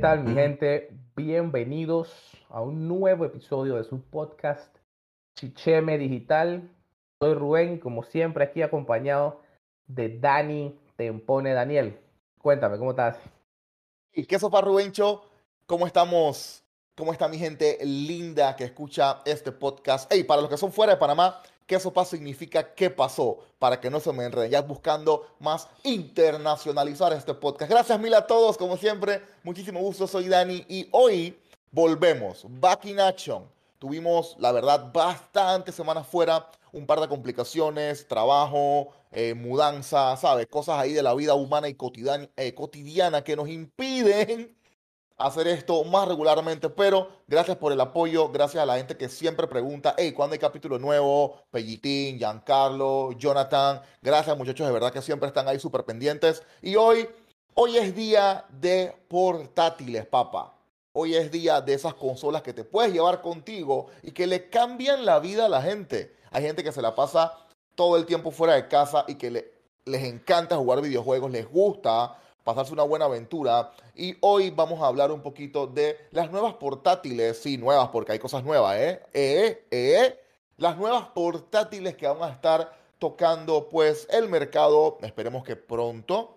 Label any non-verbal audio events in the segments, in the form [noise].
¿Qué tal mi gente? Bienvenidos a un nuevo episodio de su podcast Chicheme Digital. Soy Rubén, como siempre aquí acompañado de Dani Tempone Daniel. Cuéntame, ¿cómo estás? ¿Y qué sopa Rubencho? ¿Cómo estamos? ¿Cómo está mi gente linda que escucha este podcast? Hey, para los que son fuera de Panamá, ¿qué sopa significa qué pasó? Para que no se me enreden, ya buscando más internacionalizar este podcast. Gracias mil a todos, como siempre. Muchísimo gusto, soy Dani y hoy volvemos, back in action. Tuvimos, la verdad, bastantes semanas fuera, un par de complicaciones, trabajo, eh, mudanza, ¿sabes? Cosas ahí de la vida humana y cotidiana, eh, cotidiana que nos impiden hacer esto más regularmente, pero gracias por el apoyo, gracias a la gente que siempre pregunta, hey, ¿cuándo hay capítulo nuevo? Pellitín, Giancarlo, Jonathan, gracias muchachos, de verdad que siempre están ahí súper pendientes. Y hoy, hoy es día de portátiles, papá. Hoy es día de esas consolas que te puedes llevar contigo y que le cambian la vida a la gente. Hay gente que se la pasa todo el tiempo fuera de casa y que le, les encanta jugar videojuegos, les gusta pasarse una buena aventura. Y hoy vamos a hablar un poquito de las nuevas portátiles, sí, nuevas, porque hay cosas nuevas, ¿eh? Eh, eh, las nuevas portátiles que van a estar tocando, pues, el mercado, esperemos que pronto,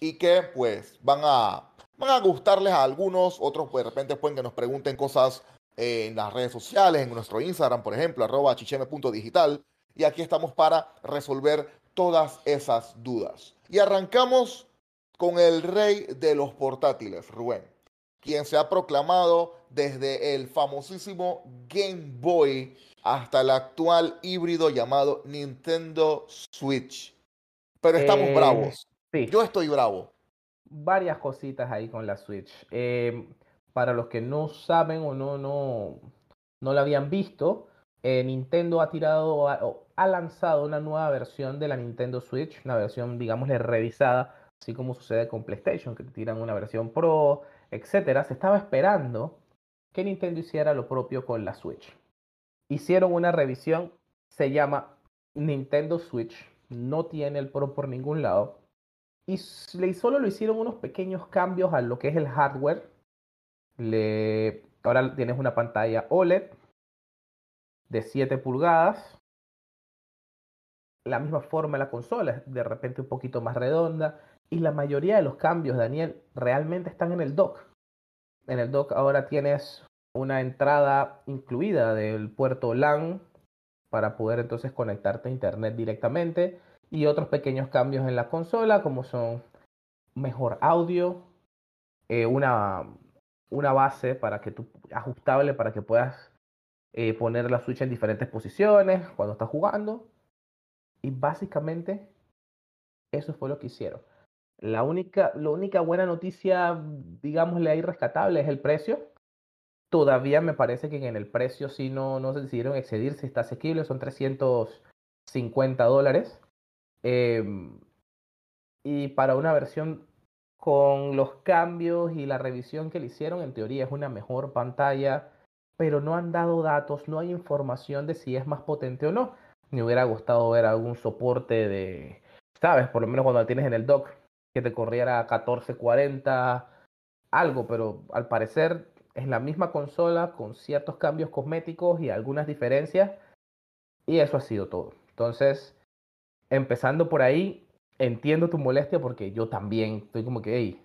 y que, pues, van a, van a gustarles a algunos, otros, pues, de repente pueden que nos pregunten cosas en las redes sociales, en nuestro Instagram, por ejemplo, arroba chicheme.digital, y aquí estamos para resolver todas esas dudas. Y arrancamos con el rey de los portátiles, Rubén, quien se ha proclamado desde el famosísimo Game Boy hasta el actual híbrido llamado Nintendo Switch. Pero estamos Eh, bravos. sí, Yo estoy bravo. varias cositas ahí con la Switch. Eh, para los que no saben o no, no, no la habían visto, eh, Nintendo ha tirado o ha lanzado una nueva versión de la Nintendo Switch, una versión, digámosle, revisada, así como sucede con PlayStation, que te tiran una versión Pro, etcétera. Se estaba esperando que Nintendo hiciera lo propio con la Switch. Hicieron una revisión, se llama Nintendo Switch, no tiene el Pro por ningún lado. Y solo lo hicieron unos pequeños cambios a lo que es el hardware. Le, ahora tienes una pantalla OLED de 7 pulgadas. La misma forma de la consola, de repente un poquito más redonda. Y la mayoría de los cambios, Daniel, realmente están en el dock. En el dock ahora tienes una entrada incluida del puerto LAN para poder entonces conectarte a internet directamente y otros pequeños cambios en la consola como son mejor audio, eh, una, una base para que tú, ajustable para que puedas eh, poner la Switch en diferentes posiciones cuando estás jugando. Y básicamente eso fue lo que hicieron. La única, única buena noticia, digámosle ahí rescatable, es el precio. Todavía me parece que en el precio sí no, no se decidieron excedirse, está asequible, son 350 dólares. Em, y para una versión con los cambios y la revisión que le hicieron, en teoría es una mejor pantalla, pero no han dado datos, no hay información de si es más potente o no. Me hubiera gustado ver algún soporte de, sabes, por lo menos cuando la tienes en el dock, que te corriera 1440, algo, pero al parecer es la misma consola con ciertos cambios cosméticos y algunas diferencias, y eso ha sido todo. Entonces, empezando por ahí, entiendo tu molestia porque yo también estoy como que, hey,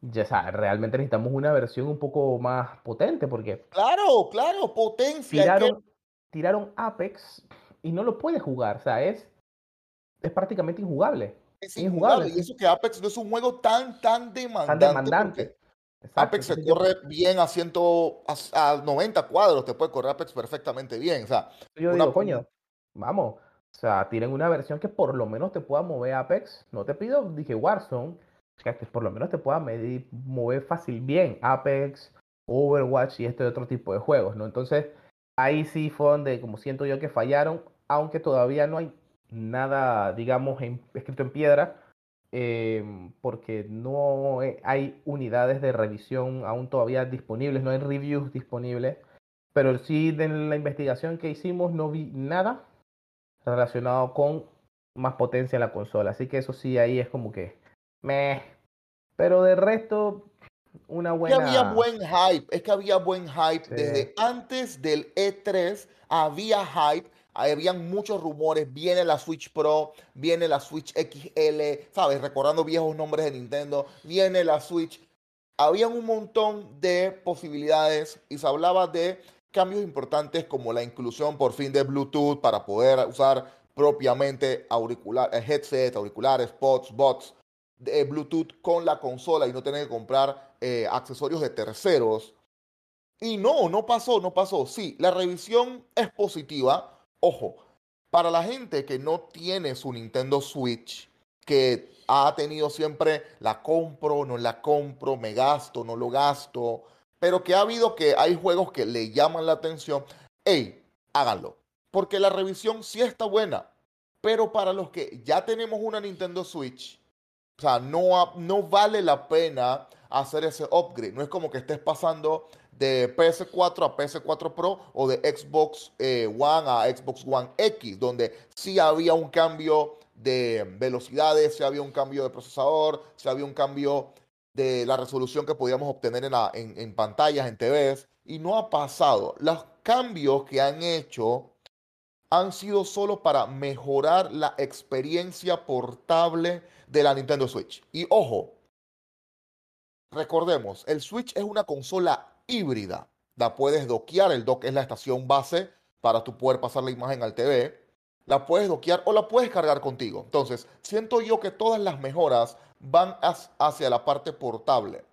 ya sabes, realmente necesitamos una versión un poco más potente porque Claro, claro, potencia. que- tiraron, tiraron Apex y no lo puedes jugar, o sea, es, es prácticamente injugable, Es injugable. Y eso que Apex no es un juego tan, tan tan demandante. demandante. porque Exacto, Apex se corre bien a, 100, a, a 90 cuadros, te puede correr Apex perfectamente bien. O sea, Yo una- digo, coño, vamos, o sea, tienen una versión que por lo menos te pueda mover Apex. No te pido, dije Warzone, que por lo menos te pueda medir, mover fácil bien Apex, Overwatch y este otro tipo de juegos, ¿no? Entonces, ahí sí fue donde, como siento yo, que fallaron, aunque todavía no hay nada, digamos, en- escrito en piedra, eh, porque no hay unidades de revisión aún todavía disponibles, no hay reviews disponibles. Pero sí, de la investigación que hicimos, no vi nada relacionado con más potencia en la consola. Así que eso sí, ahí es como que meh. Pero de resto, una buena... Que había buen hype, es que había buen hype. Desde antes del E3 había hype, habían muchos rumores, viene la Switch Pro, viene la Switch XL, ¿sabes? Recordando viejos nombres de Nintendo, viene la Switch. Habían un montón de posibilidades y se hablaba de cambios importantes como la inclusión por fin de Bluetooth para poder usar propiamente auricular, eh, headset, auriculares, pods, bots de Bluetooth con la consola y no tener que comprar eh, accesorios de terceros. Y no, no pasó, no pasó. Sí, la revisión es positiva. Ojo, para la gente que no tiene su Nintendo Switch, que ha tenido siempre la compro, no la compro, me gasto, no lo gasto, pero que ha habido que hay juegos que le llaman la atención, hey, háganlo. Porque la revisión sí está buena. Pero para los que ya tenemos una Nintendo Switch, o sea, no, no vale la pena hacer ese upgrade. No es como que estés pasando de PS4 a PS4 Pro o de Xbox eh, One a Xbox One X, donde sí había un cambio de velocidades, sí había un cambio de procesador, sí había un cambio de la resolución que podíamos obtener en, en, pantallas, en TVs, y no ha pasado. Los cambios que han hecho han sido solo para mejorar la experiencia portable de la Nintendo Switch. Y ojo, recordemos, el Switch es una consola híbrida. La puedes doquear, el dock es la estación base para tu poder pasar la imagen al TV. La puedes doquear o la puedes cargar contigo. Entonces, siento yo que todas las mejoras van hacia la parte portable.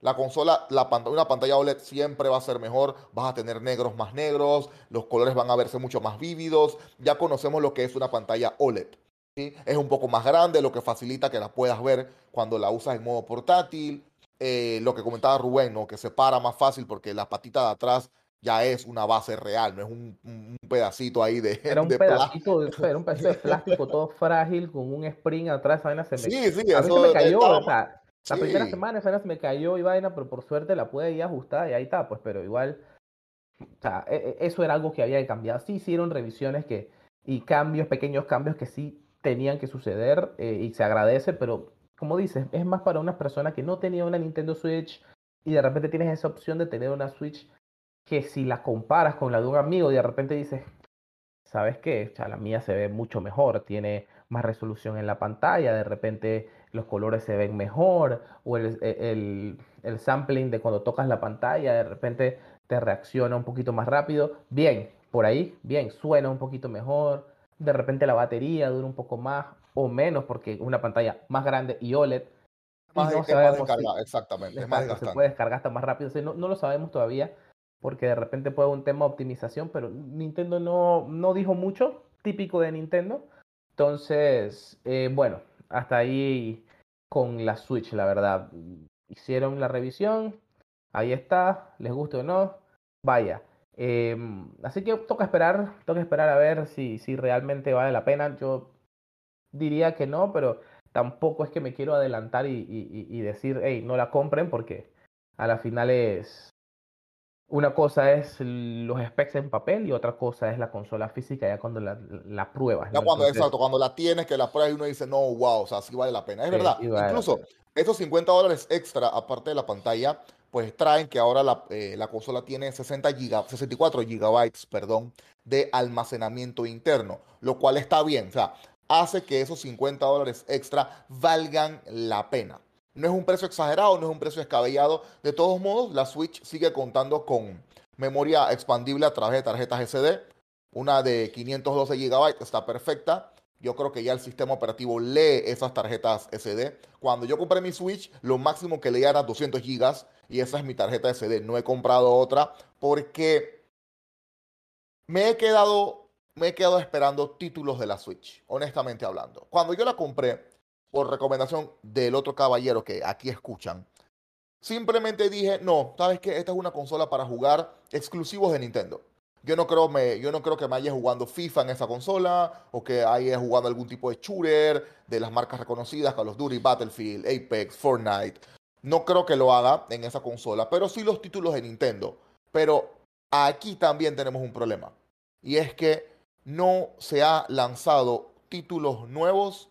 La consola, la una pantalla OLED siempre va a ser mejor, vas a tener negros más negros, los colores van a verse mucho más vívidos, ya conocemos lo que es una pantalla OLED. Es un poco más grande, lo que facilita que la puedas ver cuando la usas en modo portátil. Eh, lo que comentaba Rubén, ¿no? que se para más fácil porque la patita de atrás ya es una base real, no es un, pedacito ahí de Era [laughs] un pedacito, de, era un pedacito de plástico todo frágil con un spring atrás, esa vaina se me, sí, sí, eso me cayó, o sea, la primera semana esa vaina se me cayó y vaina, pero por suerte la pude ir ajustar y ahí está, pues, pero igual, o sea, e, e, eso era algo que había que cambiar. Sí hicieron revisiones que, y cambios, pequeños cambios que sí tenían que suceder eh, y se agradece, pero como dices, es más para una persona que no tenía una Nintendo Switch y de repente tienes esa opción de tener una Switch que si la comparas con la de un amigo y de repente dices, ¿sabes qué? La mía se ve mucho mejor, tiene más resolución en la pantalla, de repente los colores se ven mejor, o el, el, el, sampling de cuando tocas la pantalla, de repente te reacciona un poquito más rápido. Bien, por ahí, bien, suena un poquito mejor, de repente la batería dura un poco más o menos, porque una pantalla más grande y OLED. Más, no sabemos exactamente, se puede descargar hasta más rápido, no, no lo sabemos todavía porque de repente puede un tema de optimización, pero Nintendo no, no dijo mucho, típico de Nintendo. Entonces, eh, bueno, hasta ahí con la Switch, la verdad. Hicieron la revisión, ahí está, les guste o no, vaya. Em, así que toca esperar, toca esperar a ver si, si realmente vale la pena. Yo diría que no, pero tampoco es que me quiero adelantar y, y, y decir, hey, no la compren, porque a la final es, una cosa es los specs en papel y otra cosa es la consola física ya cuando la, la pruebas. Ya cuando, exacto, cuando la tienes, que la pruebas y uno dice, no, wow, o sea, sí vale la pena. Es verdad. Incluso estos 50 dólares extra, aparte de la pantalla, pues traen que ahora la, eh, la consola tiene 60 giga, 64 gigabytes, perdón, de almacenamiento interno, lo cual está bien. O sea, hace que esos 50 dólares extra valgan la pena. No es un precio exagerado, no es un precio descabellado. De todos modos, la Switch sigue contando con memoria expandible a través de tarjetas SD. Una de 512 GB está perfecta. Yo creo que ya el sistema operativo lee esas tarjetas SD. Cuando yo compré mi Switch, lo máximo que leía era 200 GB y esa es mi tarjeta SD. No he comprado otra porque me he quedado, me he quedado esperando títulos de la Switch, honestamente hablando. Cuando yo la compré, por recomendación del otro caballero que aquí escuchan, simplemente dije, no, sabes que esta es una consola para jugar exclusivos de Nintendo. Yo no, creo me, yo no creo que me haya jugando FIFA en esa consola o que haya jugado algún tipo de shooter de las marcas reconocidas, Call of Duty, Battlefield, Apex, Fortnite. No creo que lo haga en esa consola, pero sí los títulos de Nintendo. Pero aquí también tenemos un problema. Y es que no se ha lanzado títulos nuevos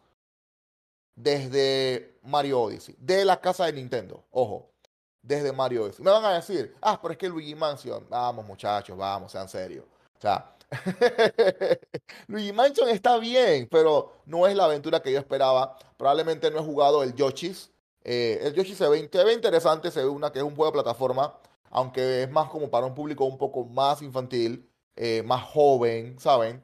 desde Mario Odyssey, de la casa de Nintendo, ojo. desde Mario Odyssey. Me van a decir, ah, pero es que Luigi Mansion, vamos muchachos, vamos, sean serios. O sea, [laughs] Luigi Mansion está bien, pero no es la aventura que yo esperaba. Probablemente no he jugado el Yoshi's. Eh, el Yoshi se ve, se ve interesante, se ve una que es un juego de plataforma, aunque es más como para un público un poco más infantil, eh, más joven, ¿saben?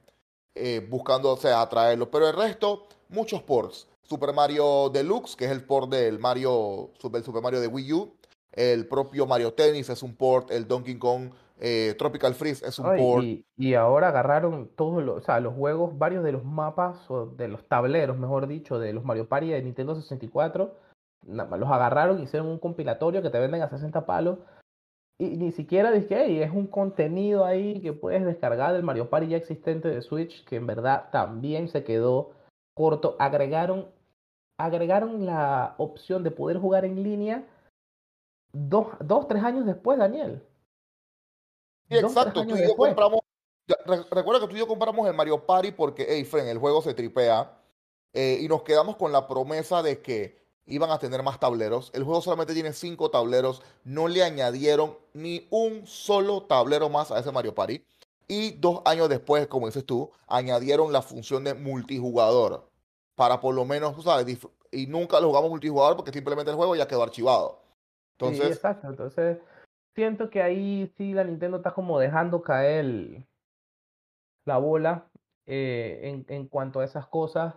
Eh, buscando, o sea, atraerlo. Pero el resto, muchos ports. Super Mario Deluxe, que es el port del Mario, Super, Super Mario de Wii U. El propio Mario Tennis es un port. El Donkey Kong eh, Tropical Freeze es un port. Y, ahora agarraron todos los, o sea, los juegos, varios de los mapas, o de los tableros, mejor dicho, de los Mario Party de Nintendo 64. Los agarraron y hicieron un compilatorio que te venden a 60 palos. Y ni siquiera dije, es un contenido ahí que puedes descargar del Mario Party ya existente de Switch, que en verdad también se quedó corto. Agregaron, agregaron la opción de poder jugar en línea dos, dos tres años después, Daniel. Sí, exacto. Tú y yo compramos. recuerda que tú y yo compramos el Mario Party porque, hey, friend, el juego se tripea. Eh, y nos quedamos con la promesa de que iban a tener más tableros. El juego solamente tiene cinco tableros. No le añadieron ni un solo tablero más a ese Mario Party. Y dos años después, como dices tú, añadieron la función de multijugador. Para por lo menos, sabes, y nunca lo jugamos multijugador porque simplemente el juego ya quedó archivado. Entonces, sí, exacto. Entonces, siento que ahí sí la Nintendo está como dejando caer la bola eh, en, en, cuanto a esas cosas.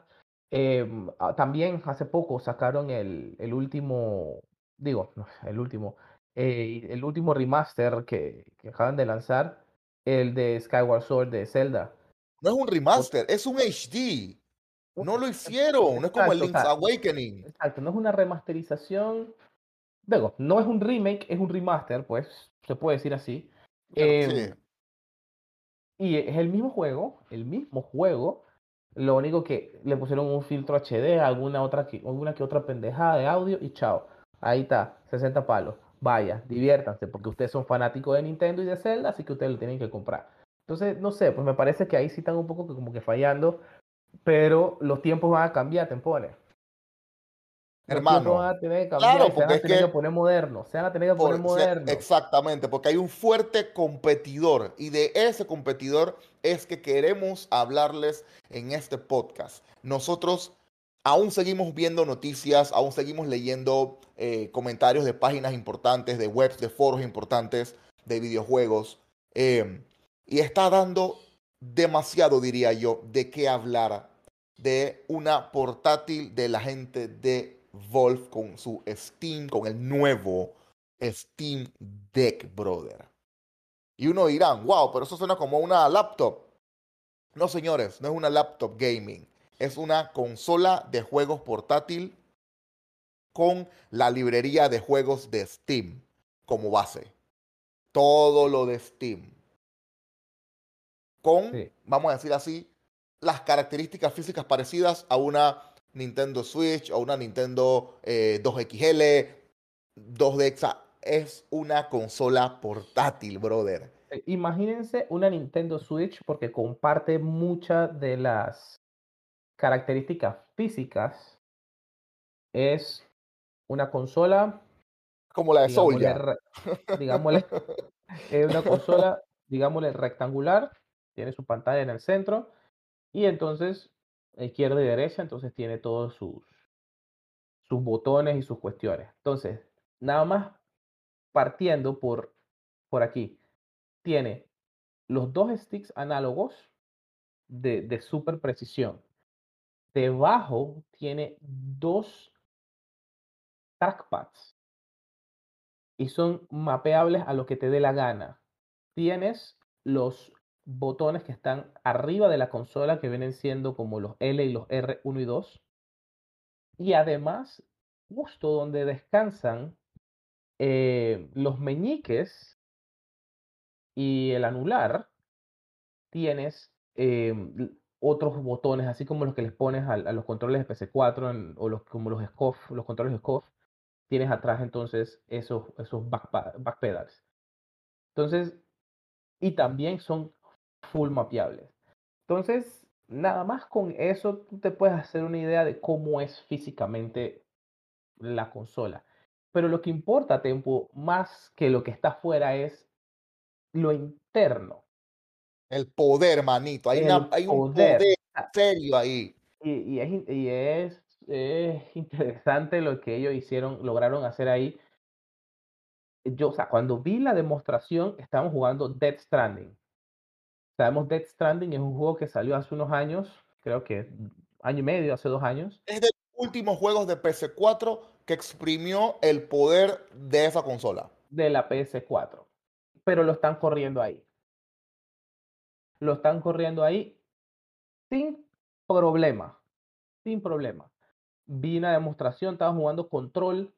Em, ah, también hace poco sacaron el, el último, digo, el último, eh, el último remaster que, que, acaban de lanzar, el de Skyward Sword de Zelda. No es un remaster, es un HD. No lo hicieron, no es como el Link's Awakening. Exacto, no es una remasterización. Digo, no es un remake, es un remaster, pues, se puede decir así. Em, y es el mismo juego, el mismo juego, lo único que le pusieron un filtro HD, alguna otra alguna que otra pendejada de audio y chao. Ahí está, 60 palos. Vaya, diviértanse, porque ustedes son fanáticos de Nintendo y de Zelda, así que ustedes lo tienen que comprar. Entonces, no sé, pues me parece que ahí sí están un poco como que fallando, pero los tiempos van a cambiar, te pone. Hermano. Van a tener que cambiar, claro, porque se van a tener que, poner modernos. Se van a tener que poner modernos. Exactamente, porque hay un fuerte competidor y de ese competidor es que queremos hablarles en este podcast. Nosotros aún seguimos viendo noticias, aún seguimos leyendo eh, comentarios de páginas importantes, de webs, de foros importantes, de videojuegos. Eh, y está dando demasiado, diría yo, de qué hablar de una portátil de la gente de Wolf con su Steam, con el nuevo Steam Deck, brother. Y uno dirá, wow, pero eso suena como una laptop. No, señores, no es una laptop gaming. Es una consola de juegos portátil con la librería de juegos de Steam como base. Todo lo de Steam. Con, vamos a decir así, las características físicas parecidas a una Nintendo Switch o una Nintendo 2XL, eh, 2DX. Es una consola portátil, brother. Eh, imagínense una Nintendo Switch porque comparte muchas de las características físicas. Es una consola. Como la de Soul Digámosle, [laughs] es una consola, digámosle, rectangular. Tiene su pantalla en el centro. Y entonces izquierda y derecha, entonces tiene todos sus, sus botones y sus cuestiones. Entonces, nada más partiendo por, por aquí, tiene los dos sticks análogos de, de super precisión. Debajo tiene dos trackpads y son mapeables a lo que te dé la gana. Tienes los botones que están arriba de la consola que vienen siendo como los L y los R1 y 2. Y además, justo donde descansan eh, los meñiques y el anular, tienes em, otros botones, así como los que les pones a, los controles de PC4 o los, como los SCOF, los controles de SCOF, tienes atrás entonces esos, esos back. Entonces, y también son full mapeables. Entonces, nada más con eso tú te puedes hacer una idea de cómo es físicamente la consola. Pero lo que importa, Tempo, más que lo que está afuera es lo interno. El poder, manito. Hay, una, hay un poder serio ahí. Y, y, es, y es, es, interesante lo que ellos hicieron, lograron hacer ahí. Yo, o sea, cuando vi la demostración, estábamos jugando Dead Stranding. Sabemos Dead Stranding es un juego que salió hace unos años, creo que año y medio, hace dos años. Es de los últimos juegos de PS4 que exprimió el poder de esa consola. De la PS4. Pero lo están corriendo ahí. Lo están corriendo ahí sin problema. Sin problema. Vi una demostración, estaba jugando control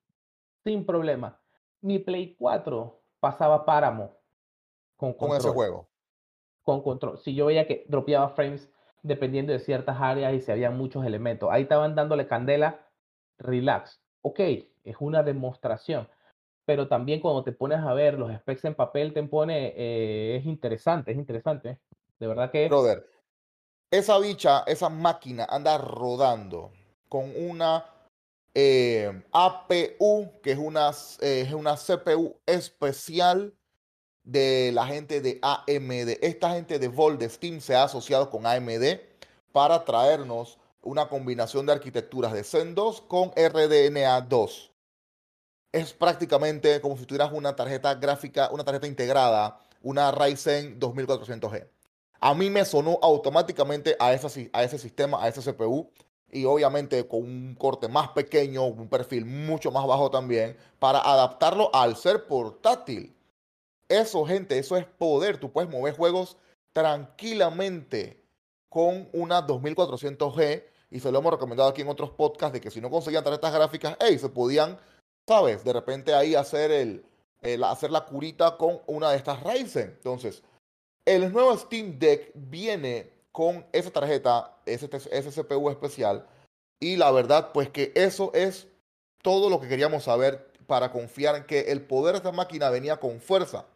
sin problema. Mi Play 4 pasaba páramo con, con ese juego. Con control. Si yo veía que dropeaba frames dependiendo de ciertas áreas y si había muchos elementos. Ahí estaban dándole candela, relax. Ok, es una demostración, pero también cuando te pones a ver los specs en papel, te pone, eh, es interesante, es interesante. De verdad que... Brother, esa bicha, esa máquina anda rodando con una eh, APU, que es una, eh, es una CPU especial de la gente de AMD. Esta gente de Volt Steam se ha asociado con AMD para traernos una combinación de arquitecturas de Zen 2 con RDNA 2. Es prácticamente como si tuvieras una tarjeta gráfica, una tarjeta integrada, una Ryzen 2400G. A mí me sonó automáticamente a, ese, a ese sistema, a ese CPU, y obviamente con un corte más pequeño, un perfil mucho más bajo también, para adaptarlo al ser portátil. Eso, gente, eso es poder. Tú puedes mover juegos tranquilamente con una 2400G y se lo hemos recomendado aquí en otros podcasts de que si no conseguían tarjetas gráficas, hey, se podían, ¿sabes? De repente ahí hacer, el, hacer la curita con una de estas Ryzen. Entonces, el nuevo Steam Deck viene con esa tarjeta, ese, ese CPU especial, y la verdad, pues que eso es todo lo que queríamos saber para confiar en que el poder de esta máquina venía con fuerza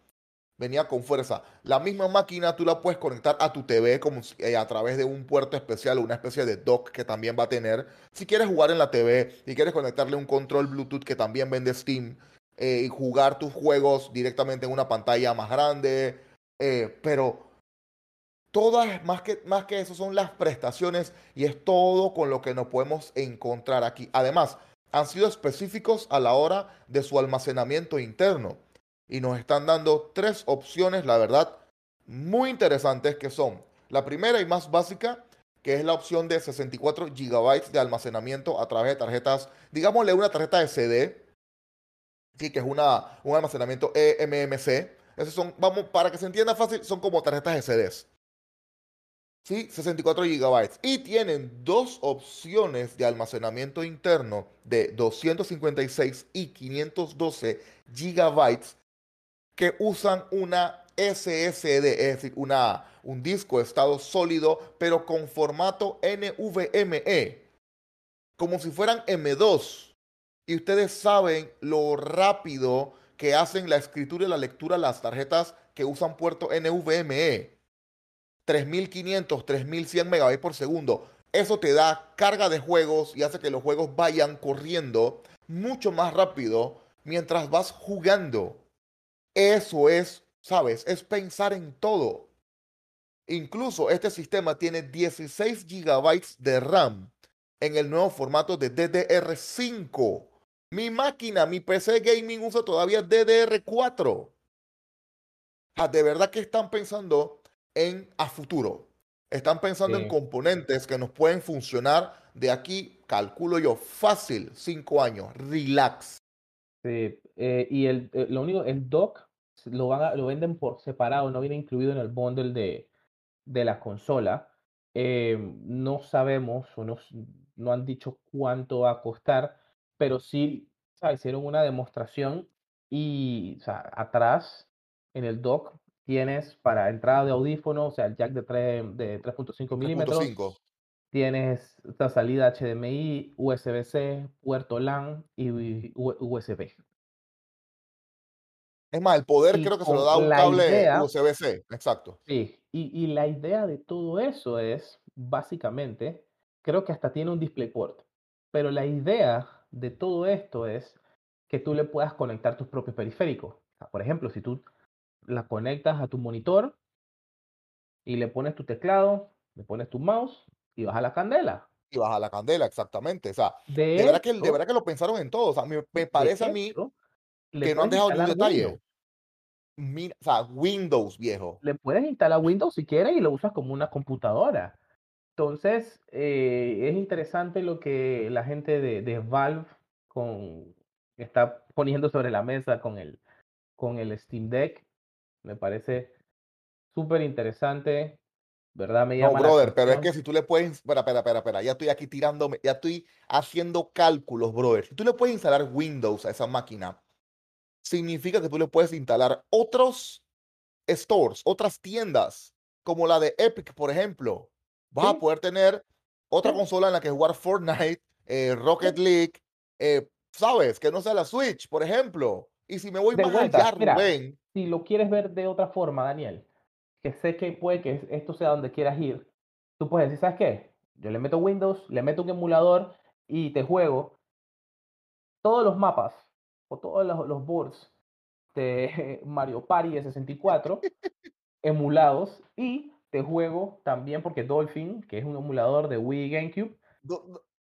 venía con fuerza. La misma máquina tú la puedes conectar a tu TV como eh, a través de un puerto especial, una especie de dock que también va a tener. Si quieres jugar en la TV, si quieres conectarle un control Bluetooth que también vende Steam eh, y jugar tus juegos directamente en una pantalla más grande. Eh, pero todas, más que, más que eso, son las prestaciones y es todo con lo que nos podemos encontrar aquí. Además, han sido específicos a la hora de su almacenamiento interno y nos están dando tres opciones, la verdad, muy interesantes que son la primera y más básica, que es la opción de 64 GB de almacenamiento a través de tarjetas, digámosle una tarjeta CD, sí, que es una, un almacenamiento eMMC. Esos son, vamos, para que se entienda fácil, son como tarjetas de. ¿sí? 64 GB. Y tienen dos opciones de almacenamiento interno de 256 y 512 GB que usan una SSD, es decir, una, un disco de estado sólido, pero con formato NVMe, como si fueran M2. Y ustedes saben lo rápido que hacen la escritura y la lectura las tarjetas que usan puerto NVMe. 3500, 3100 megabytes por segundo. Eso te da carga de juegos y hace que los juegos vayan corriendo mucho más rápido mientras vas jugando. Eso es, ¿sabes? Es pensar en todo. Incluso este sistema tiene 16 GB de RAM en el nuevo formato de DDR5. Mi máquina, mi PC gaming usa todavía DDR4. Ah, de verdad que están pensando en a futuro. Están pensando en componentes que nos pueden funcionar de aquí, calculo yo, fácil, cinco años, relax. Sí, eh, y el, eh, lo único, el dock lo, van lo venden por separado, no viene incluido en el bundle de, de la consola. Eh, no sabemos o no, no, han dicho cuánto va a costar, pero sí hicieron una demostración y atrás en el dock tienes para entrada de audífono, o sea, el jack de 3.5 milímetros. Tienes esta salida HDMI, USB-C, puerto LAN y USB. Es más, el poder creo que se lo da un cable USB-C, exacto. Sí, y, y, la idea de todo eso es, básicamente, creo que hasta tiene un DisplayPort, pero la idea de todo esto es que tú le puedas conectar tus propios periféricos. Por ejemplo, si tú la conectas a tu monitor y le pones tu teclado, le pones tu mouse y baja la candela. Y baja la candela, exactamente. O sea, de, verdad, que, de verdad que lo pensaron en todo. O sea, me, parece a mí que no han dejado ningún detalle. o sea, Windows, viejo. Le puedes instalar Windows si quieres y lo usas como una computadora. Entonces, eh, es interesante lo que la gente de, de Valve con, está poniendo sobre la mesa con el, con el Steam Deck. Me parece súper interesante. ¿Verdad? Me llama no, brother, pero es que si tú le puedes. Espera, espera, espera, espera. Ya estoy aquí tirándome, ya estoy haciendo cálculos, brother. Si tú le puedes instalar Windows a esa máquina, significa que tú le puedes instalar otros stores, otras tiendas, como la de Epic, por ejemplo vas a poder tener otra consola en la que jugar Fortnite, [laughs] eh, Rocket League, eh, ¿sabes? Que no sea la Switch, por ejemplo. Y si me voy más allá, Rubén. Si lo quieres ver de otra forma, Daniel, que sé que puede que esto sea donde quieras ir, tú puedes decir, ¿sabes qué? Yo le meto Windows, le meto un emulador y te juego todos los mapas o todos los, los boards de [laughs] Mario Party de 64 [laughs] emulados y te juego también porque Dolphin, que es un emulador de Wii GameCube,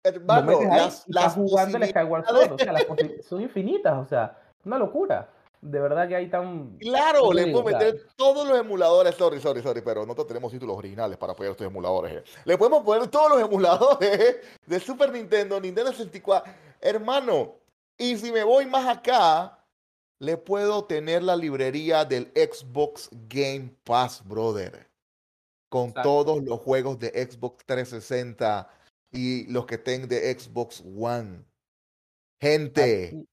hermano, las, las jugando el Skyward Sword, o sea, las [laughs] son infinitas, o sea, una locura. De verdad que hay tan. Claro, le puedo meter todos los emuladores. Sorry, sorry, sorry, pero nosotros tenemos títulos originales para apoyar estos emuladores. Eh. Le podemos poner todos los emuladores de Super Nintendo, Nintendo 64. Hermano, y si me voy más acá, le puedo tener la librería del Xbox Game Pass, brother con todos los juegos de Xbox 360 y los que tengan de Xbox One. Gente,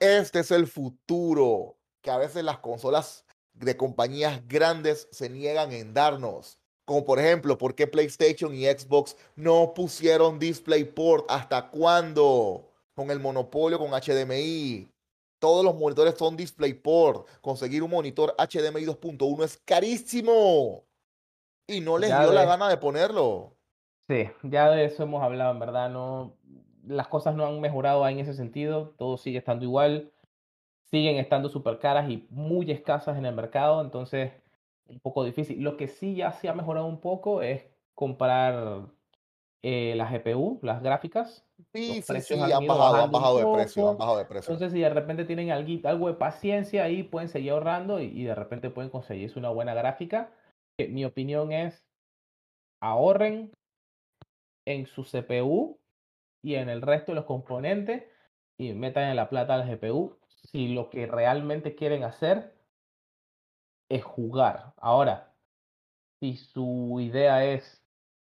este es el futuro que a veces las consolas de compañías grandes se niegan en darnos. Como por ejemplo, ¿por qué PlayStation y Xbox no pusieron DisplayPort? ¿Hasta cuándo? Con el monopolio con HDMI. Todos los monitores son DisplayPort. Conseguir un monitor HDMI 2.1 es carísimo. Y no les dio la gana de ponerlo. Sí, ya de eso hemos hablado, en verdad. No, las cosas no han mejorado en ese sentido. Todo sigue estando igual. Siguen estando súper caras y muy escasas en el mercado. Entonces, un poco difícil. Lo que sí ya se ha mejorado un poco es comprar eh, las GPU, las gráficas. Sí, sí, sí, han, bajado, han bajado de precio, han bajado de precio. Entonces, si de repente tienen algo, algo de paciencia ahí, pueden seguir ahorrando y, de repente pueden conseguirse una buena gráfica. mi opinión es, ahorren en su CPU y en el resto de los componentes y metan en la plata la GPU si lo que realmente quieren hacer es jugar. Ahora, si su idea es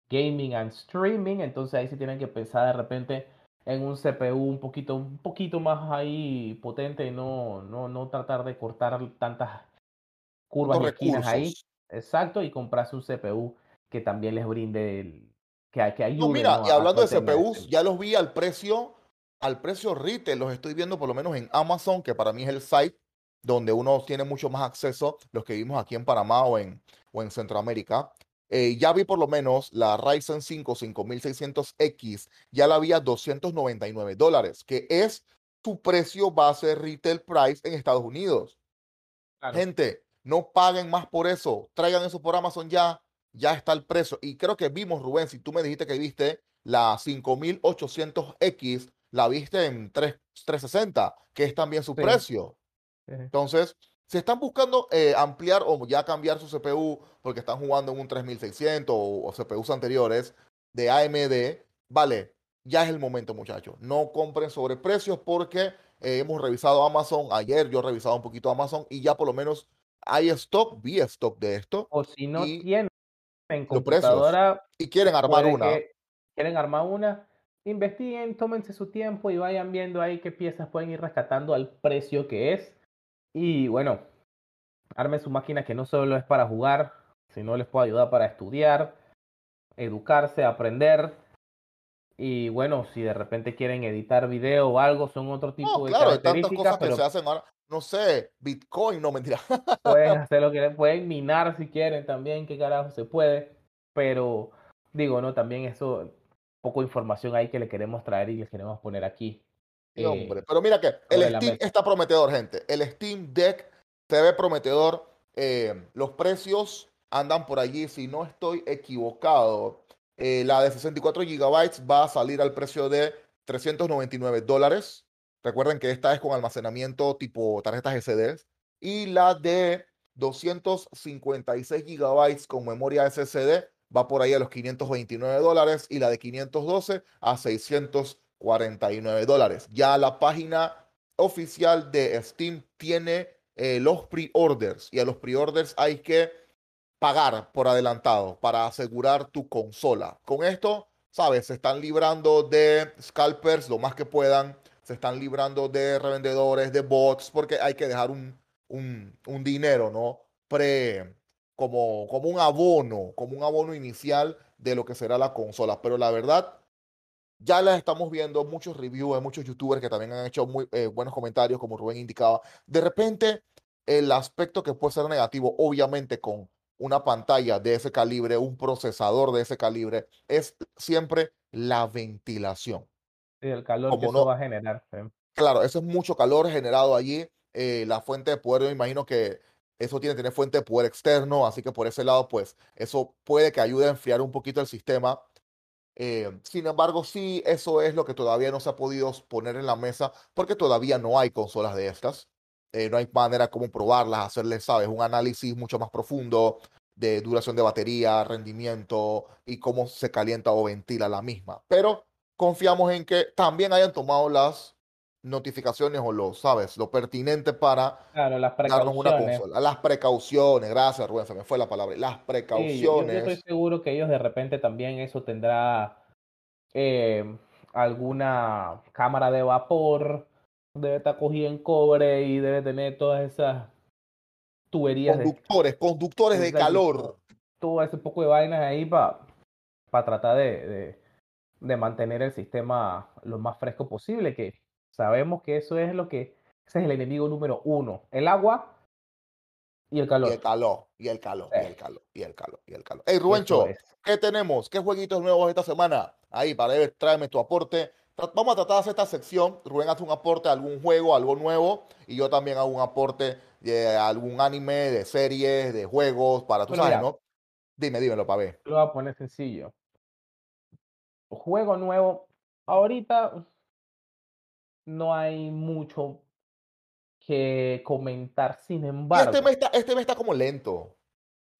gaming and streaming, entonces ahí sí tienen que pensar de repente en un CPU un poquito, un poquito más ahí potente y no, no, no tratar de cortar tantas curvas y esquinas ahí. Exacto, y comprarse un CPU que también les brinde el, que, que ayude. No, mira, y hablando de CPUs, ya los vi al precio, al precio retail, los estoy viendo por lo menos en Amazon, que para mí es el site donde uno tiene mucho más acceso, los que vimos aquí en Panamá o en, o en Centroamérica. Eh, ya vi por lo menos la Ryzen 5 5600X, ya la vi a 299 dólares, que es su precio base retail price en Estados Unidos. Gente, no paguen más por eso, traigan eso por Amazon ya, ya está el precio. Y creo que vimos, Rubén, si tú me dijiste que viste la 5800X, la viste en 3, 360, que es también su precio. Entonces, si están buscando eh, ampliar o ya cambiar su CPU porque están jugando en un 3600 o, CPUs anteriores de AMD, vale, ya es el momento, muchachos. No compren sobre precios porque eh, hemos revisado Amazon. Ayer yo he revisado un poquito Amazon y ya por lo menos hay stock, vi stock de esto. O si no tienen en computadora y quieren armar una. Quieren armar una, investiguen, tómense su tiempo y vayan viendo ahí qué piezas pueden ir rescatando al precio que es y bueno, armen su máquina que no solo es para jugar, sino les puede ayudar para estudiar, educarse, aprender. Y bueno, si de repente quieren editar video o algo, son otro tipo de claro, características. Hay tantas cosas que se hacen ahora. No sé, Bitcoin, no mentira. [laughs] Pueden hacer lo que pueden minar si quieren también, qué carajo se puede. Pero digo, no, también eso, poco información ahí que le queremos traer y les queremos poner aquí. Sí, hombre. Pero mira que el Steam está prometedor, gente. El Steam Deck se ve prometedor. Eh, los precios andan por allí, si no estoy equivocado. eh, la de 64 gigabytes va a salir al precio de 399 dólares. Recuerden que esta es con almacenamiento tipo tarjetas SD. Y la de 256 gigabytes con memoria SSD va por ahí a los 529 dólares y la de 512 a 649 dólares. Ya la página oficial de Steam tiene eh, los pre-orders y a los pre-orders hay que pagar por adelantado para asegurar tu consola. Con esto, sabes, se están librando de scalpers lo más que puedan, se están librando de revendedores, de bots, porque hay que dejar un, un, un dinero, ¿no? Pre, como, como un abono, como un abono inicial de lo que será la consola. Pero la verdad, ya las estamos viendo, muchos reviews, muchos youtubers que también han hecho muy eh, buenos comentarios, como Rubén indicaba. De repente, el aspecto que puede ser negativo, obviamente con una pantalla de ese calibre, un procesador de ese calibre, es siempre la ventilación. Sí, el calor que Como eso no, va a generar. sí. claro, eso es mucho calor generado allí. eh, la fuente de poder, yo me imagino que eso tiene que tener fuente de poder externo, así que por ese lado, pues eso puede que ayude a enfriar un poquito el sistema. Eh, sin embargo, sí, eso es lo que todavía no se ha podido poner en la mesa porque todavía no hay consolas de estas. Eh, no hay manera como probarlas, hacerles, sabes, un análisis mucho más profundo de duración de batería, rendimiento y cómo se calienta o ventila la misma. Pero confiamos en que también hayan tomado las notificaciones o lo, sabes, lo pertinente para Claro, las darnos una precauciones. consola. Las precauciones, gracias Rubén, se me fue la palabra. Las Sí, yo, estoy precauciones. seguro que ellos de repente también eso tendrá eh, alguna cámara de vapor, debe estar cogida en cobre y debe tener todas esas tuberías de Conductores, conductores de calor. todo ese poco de vainas ahí para tratar de, de- de mantener el sistema lo más fresco posible, que sabemos que eso es lo que, ese es el enemigo número uno, el agua y el Y calor. el calor, y el calor, y el calor, y el calor, y el calor. Hey, Rubencho, es. ¿qué tenemos? ¿Qué jueguitos nuevos esta semana? Ahí, para ver, tráeme tu aporte. Vamos a tratar de hacer esta sección. Rubén hace un aporte a algún juego, algo nuevo, y yo también hago un aporte de algún anime, de series, de juegos, para sabes, mira. ¿no? Dime, dímelo, para ver. Lo voy a poner sencillo. Juego nuevo. Ahorita no hay mucho que comentar. Sin Y embargo, este mes está, este mes está como lento.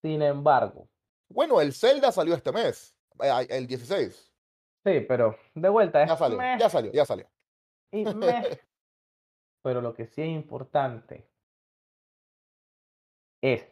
sin embargo, Bueno, el Zelda salió este mes, eh, el 16. sí, pero de vuelta es Ya salió, meh ya salió, ya salió. y. [laughs] Pero lo que sí es importante es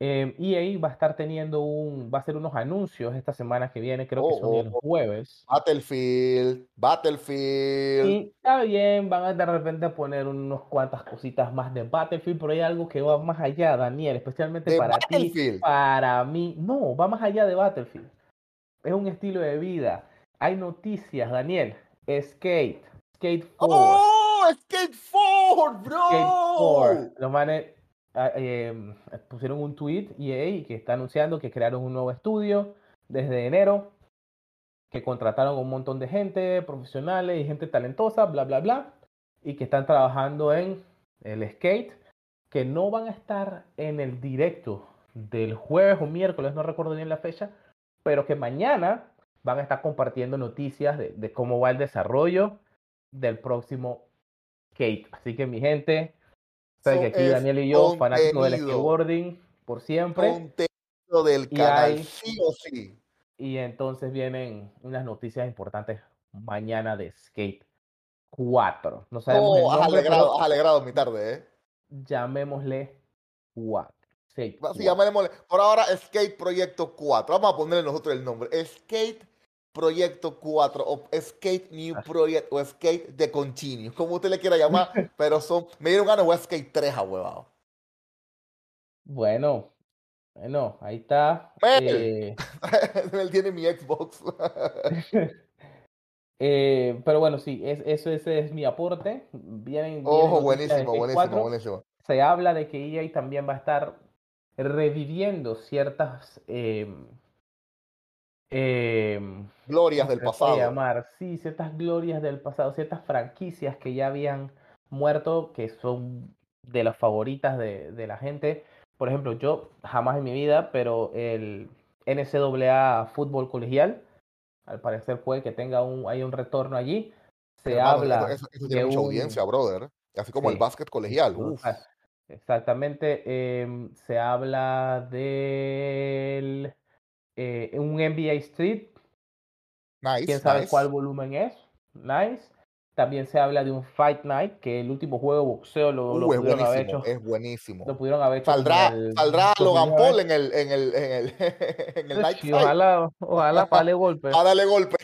eh, EA va a estar teniendo un, va a hacer unos anuncios esta semana que viene, creo que son el Oh, oh, jueves. Battlefield, Battlefield. Y está bien, van a de repente poner unos cuantas cositas más de Battlefield, pero hay algo que va más allá, Daniel, especialmente De para ti, para mí. No, va más allá de Battlefield. Es un estilo de vida. Hay noticias, Daniel. Skate, Skate 4, ¡Oh! ¡Skate 4, bro! Skate 4. Los manes ah, em, pusieron un tweet EA que está anunciando que crearon un nuevo estudio desde enero, que contrataron un montón de gente, profesionales y gente talentosa, bla, bla, bla, y que están trabajando en el skate, que no van a estar en el directo del jueves o miércoles, no recuerdo bien la fecha, pero que mañana van a estar compartiendo noticias de cómo va el desarrollo del próximo skate. Así que mi gente, saben que aquí Daniel y yo, fanáticos del skateboarding por siempre. Contenido del Y canal, hay- sí o sí. Y entonces vienen unas noticias importantes mañana de Skate 4. No sabemos Oh, has nombre, alegrado, pero has alegrado mi tarde, ¿eh? llamémosle 4. Skate Así 4. llamémosle. Por ahora, Skate Proyecto 4. Vamos a ponerle nosotros el nombre. Skate Proyecto 4 o Skate New. Project o Skate The Continue, como usted le quiera llamar, [laughs] pero son, me dieron ganas jugar Skate 3 a huevado. Bueno, bueno, ahí está. Eh, [laughs] Él tiene mi Xbox. [laughs] eh, pero bueno, sí, es, eso ese es mi aporte. Vienen, Ojo, buenísimo, buenísimo, 4. buenísimo. Se habla de que EA también va a estar reviviendo ciertas em, em, glorias del pasado. llamar? Sí, ciertas glorias del pasado, ciertas franquicias que ya habían muerto, que son de las favoritas de, de la gente. Por ejemplo, yo jamás en mi vida, pero el NCAA fútbol colegial, al parecer puede que tenga un, hay un retorno allí. Se habla eso- eso de tiene mucha un, audiencia, brother. Así como el básquet colegial. Uf. Exactamente, em, se habla del eh, un NBA Street, quién nice, sabe cuál nice. volumen es, nice. También se habla de un Fight Night, que el último juego de boxeo lo, lo Uh, es pudieron haber hecho, es buenísimo. lo pudieron haber hecho Saldrá, el saldrá Logan 2009. Paul en el, en el, en el, [laughs] en el Night Sí, Fight. ojalá, ojalá para darle golpe. [laughs] A darle golpe.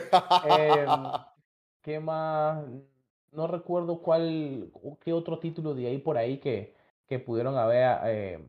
Em, [laughs] ¿qué más? No recuerdo cuál, qué otro título de ahí por ahí que, que pudieron haber, eh,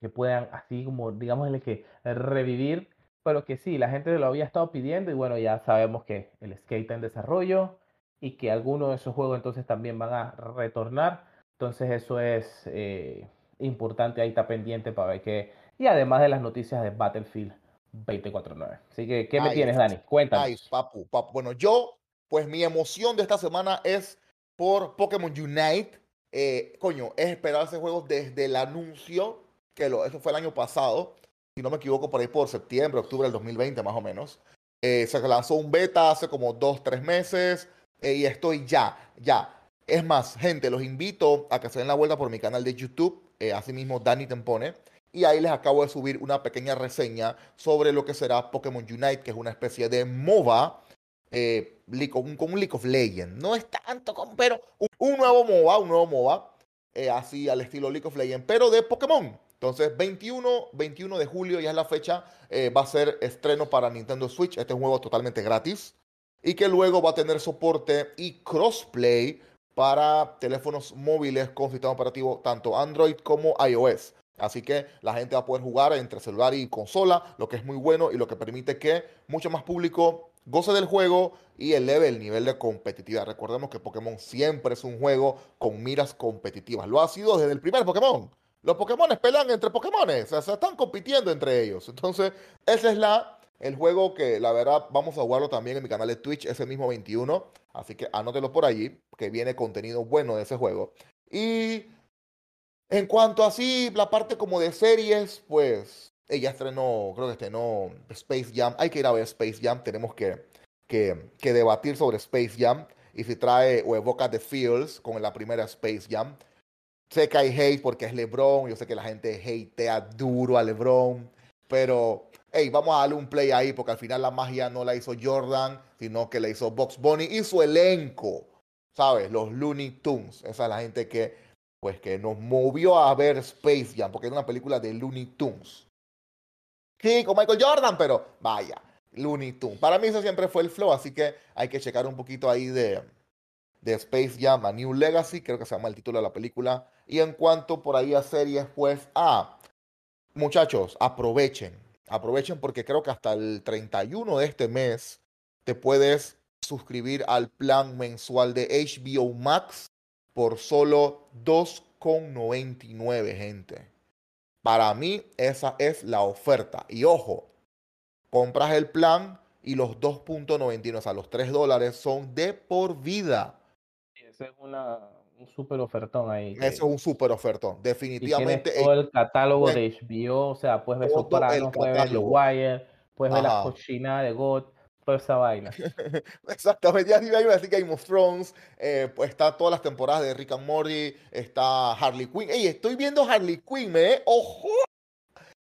que puedan así como, digámosle que revivir, pero que sí, la gente lo había estado pidiendo y bueno, ya sabemos que el skate está en desarrollo y que algunos de esos juegos entonces también van a retornar, entonces eso es eh, importante, ahí está pendiente para ver qué, y además de las noticias de Battlefield 2049. Así que, ¿qué me tienes, Dani? Cuéntanos. nice, papu, papu. Bueno, yo, pues mi emoción de esta semana es por Pokémon Unite. Eh, coño, es esperar ese juego desde el anuncio, eso fue el año pasado, si no me equivoco, por ahí por septiembre, octubre del 2020 más o menos. Eh, se lanzó un beta hace como dos, tres meses eh, y estoy ya, ya. Es más, gente, los invito a que se den la vuelta por mi canal de YouTube, eh, así mismo Dani Tempone, y ahí les acabo de subir una pequeña reseña sobre lo que será Pokémon Unite, que es una especie de MOBA, eh, con, un- con League of Legends. No es tanto como, pero un, un nuevo MOBA, un nuevo MOBA, eh, así al estilo League of Legends, pero de Pokémon. Entonces, 21, 21 de julio ya es la fecha, eh, va a ser estreno para Nintendo Switch. Este es juego totalmente gratis y que luego va a tener soporte y crossplay para teléfonos móviles con sistema operativo tanto Android como iOS. Así que la gente va a poder jugar entre celular y consola, lo que es muy bueno y lo que permite que mucho más público goce del juego y eleve el nivel de competitividad. Recordemos que Pokémon siempre es un juego con miras competitivas. Lo ha sido desde el primer Pokémon. Los Pokémon pelean entre Pokémon, o sea, se están compitiendo entre ellos. Entonces, ese es la, el juego que la verdad vamos a jugarlo también en mi canal de Twitch ese mismo 21. Así que anótelo por allí, que viene contenido bueno de ese juego. Y en cuanto así, la parte como de series, pues ella estrenó, creo que estrenó Space Jam. Hay que ir a ver Space Jam, tenemos que, que, que debatir sobre Space Jam y si trae o evoca The Feels con la primera Space Jam. Sé que hay hate porque es LeBron, yo sé que la gente hatea duro a LeBron, pero hey, vamos a darle un play ahí porque al final la magia no la hizo Jordan, sino que la hizo Box Bunny y su elenco, ¿sabes? Los Looney Tunes, esa es la gente que pues que nos movió a ver Space Jam, porque era una película de Looney Tunes. Sí, con Michael Jordan, pero vaya, Looney Tunes. Para mí eso siempre fue el flow, así que hay que checar un poquito ahí de, de Space Jam a New Legacy, creo que se llama el título de la película. Y en cuanto por ahí a series, pues, ah, muchachos, aprovechen, aprovechen porque creo que hasta el 31 de este mes te puedes suscribir al plan mensual de HBO Max por solo 2,99, gente. Para mí esa es la oferta. Y ojo, compras el plan y los 2.99, o sea, los 3 dólares son de por vida. Ese es una, un súper ofertón ahí. Eso es un súper ofertón. Definitivamente. todo eh, el catálogo buen- de HBO, o sea, puedes ver todo Sopranos, puedes ver The. Wire, puedes ver la Ajá. cochinada de God, toda esa vaina. [laughs] Exactamente, ya iba a decir Game of Thrones, eh, pues está todas las temporadas de Rick and Morty, está Harley Quinn. Ey, estoy viendo Harley Quinn, ¿eh? ¡Ojo!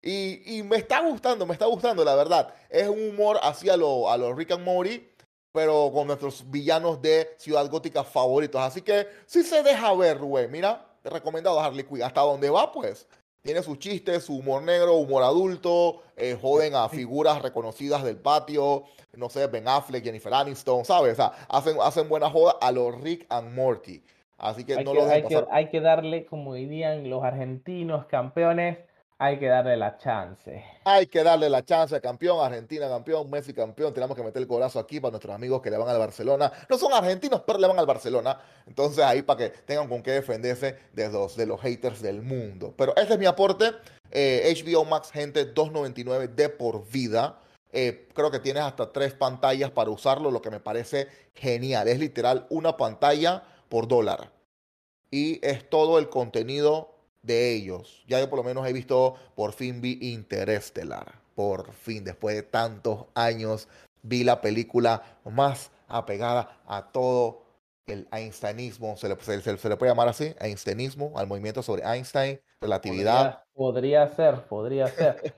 Y, y me está gustando, me está gustando, la verdad. Es un humor hacia lo, a los Rick and Morty, pero con nuestros villanos de Ciudad Gótica favoritos. Así que sí se deja ver, Rubén. Mira, te recomendado a Harley Quinn. Hasta donde va, pues. Tiene sus chistes, su humor negro, humor adulto, eh, joden a [laughs] figuras reconocidas del patio, no sé, Ben Affleck, Jennifer Aniston, ¿sabes? O sea, hacen, hacen buena joda a los Rick and Morty. Así que Hay no que, lo dejen hay, que, hay que darle, como dirían los argentinos campeones, hay que darle la chance. Hay que darle la chance campeón, Argentina campeón, Messi campeón. Tenemos que meter el corazón aquí para nuestros amigos que le van al Barcelona. No son argentinos, pero le van al Barcelona. Entonces ahí para que tengan con qué defenderse de los, de los haters del mundo. Pero ese es mi aporte. Eh, HBO Max, gente, 2.99 de por vida. Eh, creo que tienes hasta tres pantallas para usarlo, lo que me parece genial. Es literal una pantalla por dólar. Y es todo el contenido de ellos. Ya yo por lo menos he visto, por fin vi Interestelar. Por fin, después de tantos años, vi la película más apegada a todo el Einsteinismo, se le, se, le puede llamar así, Einsteinismo, al movimiento sobre Einstein, relatividad. Podría, ser, podría ser,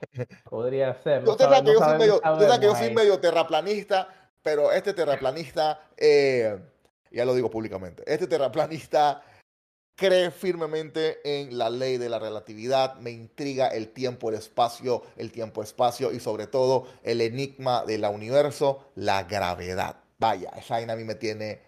podría ser. [laughs] usted sabe que, yo, soy medio, que yo soy medio terraplanista, pero este terraplanista, eh, ya lo digo públicamente, este terraplanista cree firmemente en la ley de la relatividad, me intriga el tiempo, el espacio, el tiempo-espacio y sobre todo el enigma del universo, la gravedad. Vaya, esa a mí me tiene...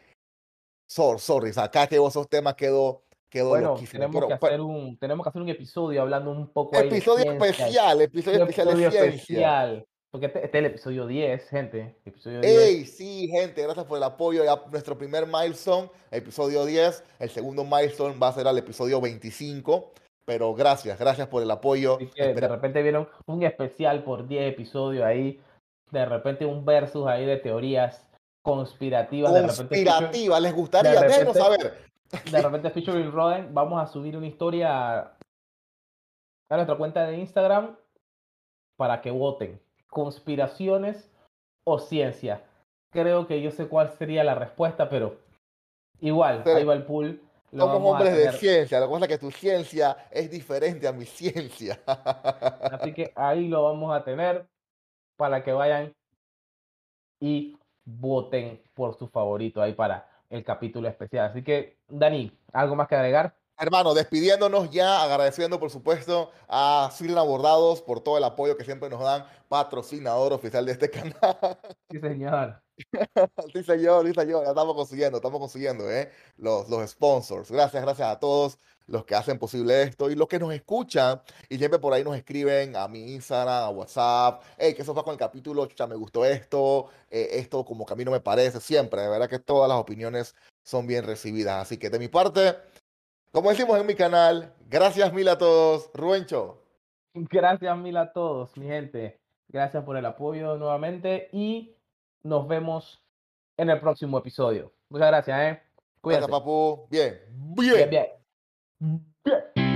Sorry, sorry, acá que vos esos temas quedó... Quedó bueno, tenemos, que hacer un, tenemos que hacer un episodio hablando un poco episodio especial, episodio, especial de ciencia. especial. Porque este, este, es el episodio 10, gente. Episodio 10. ¡Ey! Sí, gente, gracias por el apoyo. Ya nuestro primer milestone, episodio 10. El segundo milestone va a ser al episodio 25. Pero gracias, gracias por el apoyo. de repente vieron un especial por 10 episodios ahí. De repente un versus ahí de teorías conspirativas. Conspirativas, les gustaría, déjenos saber. De repente, featuring Roden, vamos a subir una historia a nuestra cuenta de Instagram para que voten conspiraciones o ciencia? Creo que yo sé cuál sería la respuesta, pero igual, ahí va el pool. Somos hombres de ciencia, la cosa es que tu ciencia es diferente a mi ciencia. [laughs] Así que ahí lo vamos a tener para que vayan y voten por su favorito ahí para el capítulo especial. Así que, Dani, ¿algo más que agregar? Hermano, despidiéndonos ya, agradeciendo por supuesto a Silna Bordados por todo el apoyo que siempre nos dan, patrocinador oficial de este [laughs] canal. [laughs] Sí, señor. sí, señor, sí, señor. Ya estamos consiguiendo, estamos consiguiendo, ¿eh? Los, los sponsors. Gracias, gracias a todos los que hacen posible esto y los que nos escuchan y siempre por ahí nos escriben a mi Instagram, a WhatsApp, hey, que eso va con el capítulo, chucha, me gustó esto, eh, esto como que a mí no me parece, siempre, de verdad que todas las opiniones son bien recibidas. Así que de mi parte, como decimos en mi canal, gracias mil a todos. Ruencho. Gracias mil a todos, mi gente. Gracias por el apoyo nuevamente y nos vemos en el próximo episodio. Muchas gracias, ¿eh? Cuídate. Gracias, papu. Bien. Bien. Bien. bien.